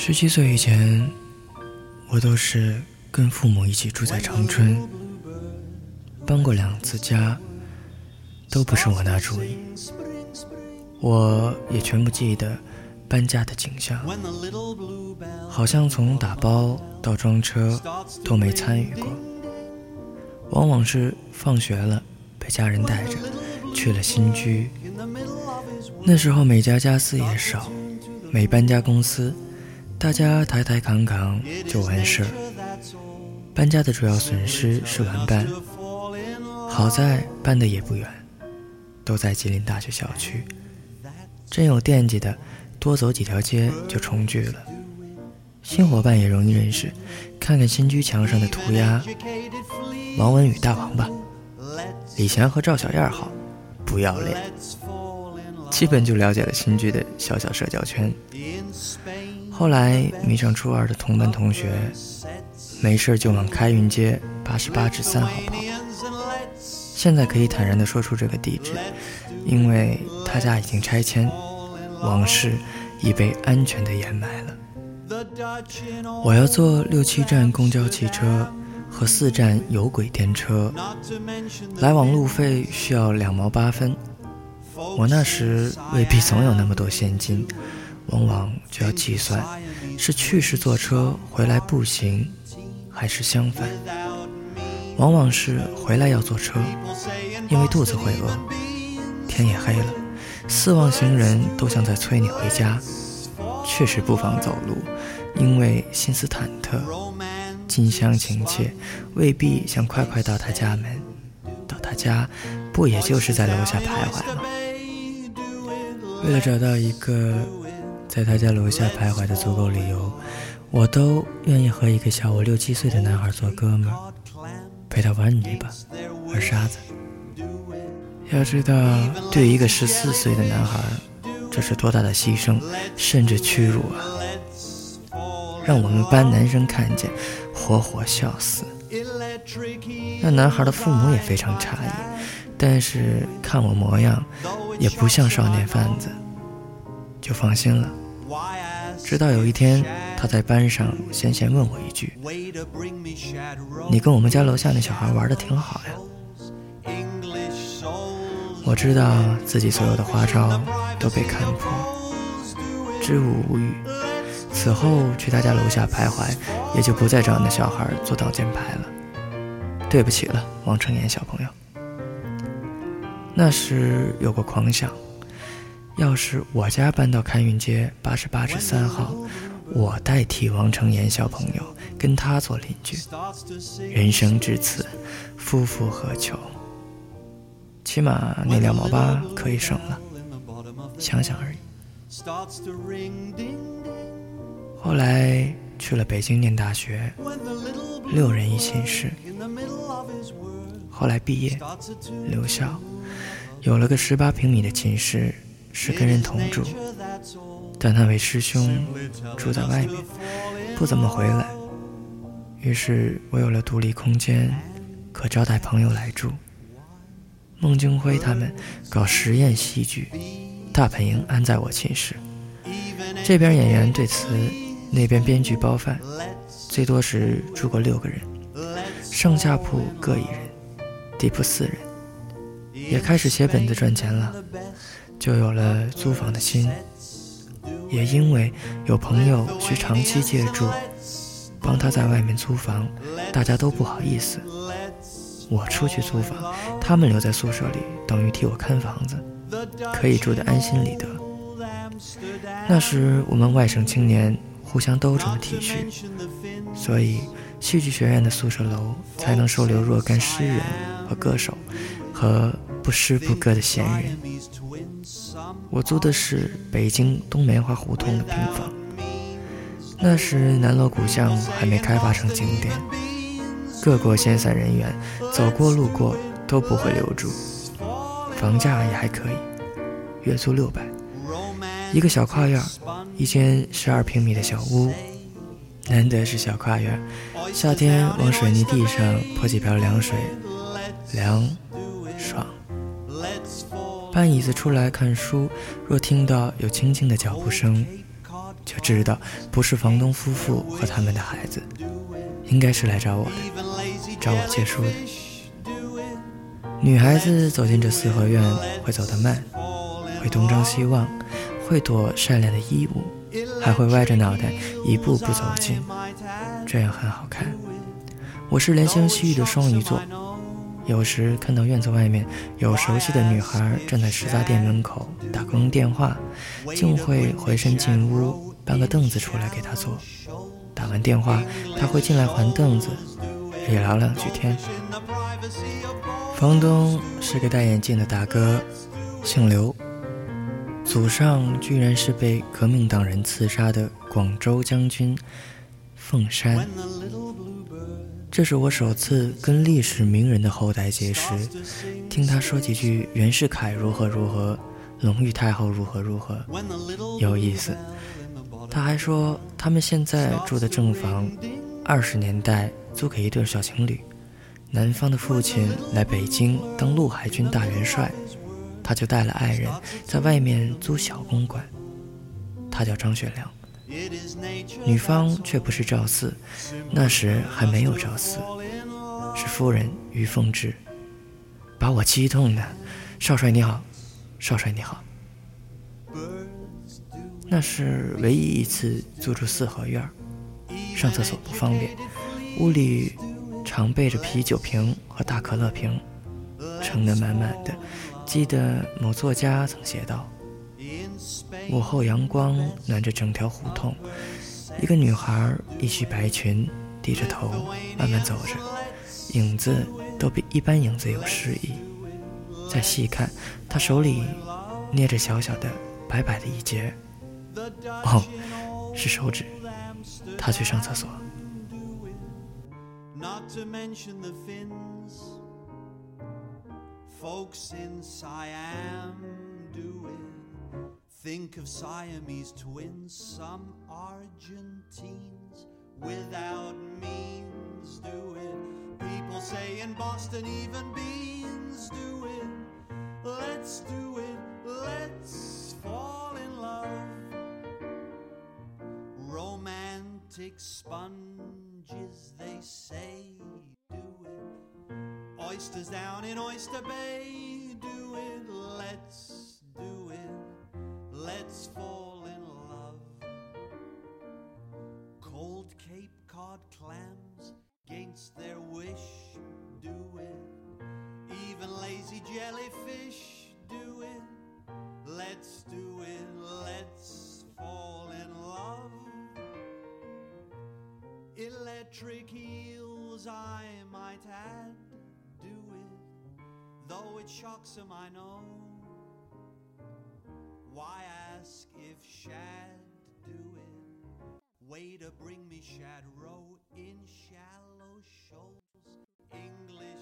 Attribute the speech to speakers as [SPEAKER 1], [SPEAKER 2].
[SPEAKER 1] 十七岁以前，我都是跟父母一起住在长春，搬过两次家，都不是我拿主意。我也全部记得搬家的景象，好像从打包到装车都没参与过。往往是放学了，被家人带着去了新居。那时候每家家私也少，没搬家公司，大家抬抬扛扛就完事儿。搬家的主要损失是玩伴，好在搬的也不远，都在吉林大学校区。真有惦记的，多走几条街就重聚了。新伙伴也容易认识，看看新居墙上的涂鸦。王文宇大王吧，李翔和赵小燕好，不要脸。基本就了解了新居的小小社交圈。后来迷上初二的同班同学，没事就往开运街八十八至三号跑。现在可以坦然地说出这个地址，因为他家已经拆迁，往事已被安全地掩埋了。我要坐六七站公交汽车。和四站有轨电车，来往路费需要两毛八分。我那时未必总有那么多现金，往往就要计算是去时坐车回来步行，还是相反。往往是回来要坐车，因为肚子会饿。天也黑了，四望行人都像在催你回家，确实不妨走路，因为心思忐忑。近乡情怯，未必想快快到他家门。到他家，不也就是在楼下徘徊吗？为了找到一个在他家楼下徘徊的足够理由，我都愿意和一个小我六七岁的男孩做哥们，陪他玩泥巴、玩沙子。要知道，对一个十四岁的男孩，这是多大的牺牲，甚至屈辱啊！让我们班男生看见。活活笑死！那男孩的父母也非常诧异，但是看我模样，也不像少年贩子，就放心了。直到有一天，他在班上闲闲问我一句：“你跟我们家楼下那小孩玩的挺好呀？”我知道自己所有的花招都被看破，支吾无语。此后去他家楼下徘徊，也就不再找那小孩做挡箭牌了。对不起了，王成岩小朋友。那时有过狂想，要是我家搬到开运街八十八至三号，我代替王成岩小朋友跟他做邻居。人生至此，夫复何求？起码那两毛八可以省了，想想而已。后来去了北京念大学，六人一寝室。后来毕业留校，有了个十八平米的寝室，是跟人同住。但那位师兄住在外面，不怎么回来，于是我有了独立空间，可招待朋友来住。孟京辉他们搞实验戏剧，大本营安在我寝室。这边演员对词。那边编剧包饭，最多时住过六个人，上下铺各一人，地铺四人，也开始写本子赚钱了，就有了租房的心。也因为有朋友需长期借住，帮他在外面租房，大家都不好意思。我出去租房，他们留在宿舍里，等于替我看房子，可以住得安心理得。那时我们外省青年。互相都这么体恤，所以戏剧学院的宿舍楼才能收留若干诗人和歌手，和不诗不歌的闲人。我租的是北京东棉花胡同的平房，那时南锣鼓巷还没开发成景点，各国闲散人员走过路过都不会留住，房价也还可以，月租六百。一个小跨院，一间十二平米的小屋，难得是小跨院。夏天往水泥地上泼几瓢凉水，凉搬椅子出来看书，若听到有轻轻的脚步声，就知道不是房东夫妇和他们的孩子，应该是来找我的，找我借书的。女孩子走进这四合院会走得慢，会东张西望，会躲晒亮的衣物，还会歪着脑袋一步步走近，这样很好看。我是怜香惜玉的双鱼座，有时看到院子外面有熟悉的女孩站在食杂店门口打公用电话，竟会回身进屋搬个凳子出来给她坐。打完电话，她会进来还凳子，也聊两句天。房东是个戴眼镜的大哥，姓刘，祖上居然是被革命党人刺杀的广州将军凤山。这是我首次跟历史名人的后代结识，听他说几句袁世凯如何如何，隆裕太后如何如何，有意思。他还说他们现在住的正房，二十年代租给一对小情侣。男方的父亲来北京当陆海军大元帅，他就带了爱人，在外面租小公馆。他叫张学良，女方却不是赵四，那时还没有赵四，是夫人于凤至，把我激动的。少帅你好，少帅你好。那是唯一一次租住四合院，上厕所不方便，屋里。常备着啤酒瓶和大可乐瓶，盛得满满的。记得某作家曾写道：“午后阳光暖着整条胡同，一个女孩一袭白裙，低着头慢慢走着，影子都比一般影子有诗意。再细看，她手里捏着小小的、白白的一截，哦，是手指。她去上厕所。”
[SPEAKER 2] not to mention the fins, Folks in Siam do it. Think of Siamese twins, some Argentines without means do it. People say in Boston, even beans do it. Let's do it, let's fall in love. Romantic sponges, they say, do it. Oysters down in Oyster Bay, do it. Let's. Let's fall in love. Cold Cape Cod clams, against their wish, do it. Even lazy jellyfish, do it. Let's do it. Let's fall in love. Electric heels, I might add, do it, though it shocks him, I know. Why ask if shad do it? Way to bring me shad row in shallow shoals. English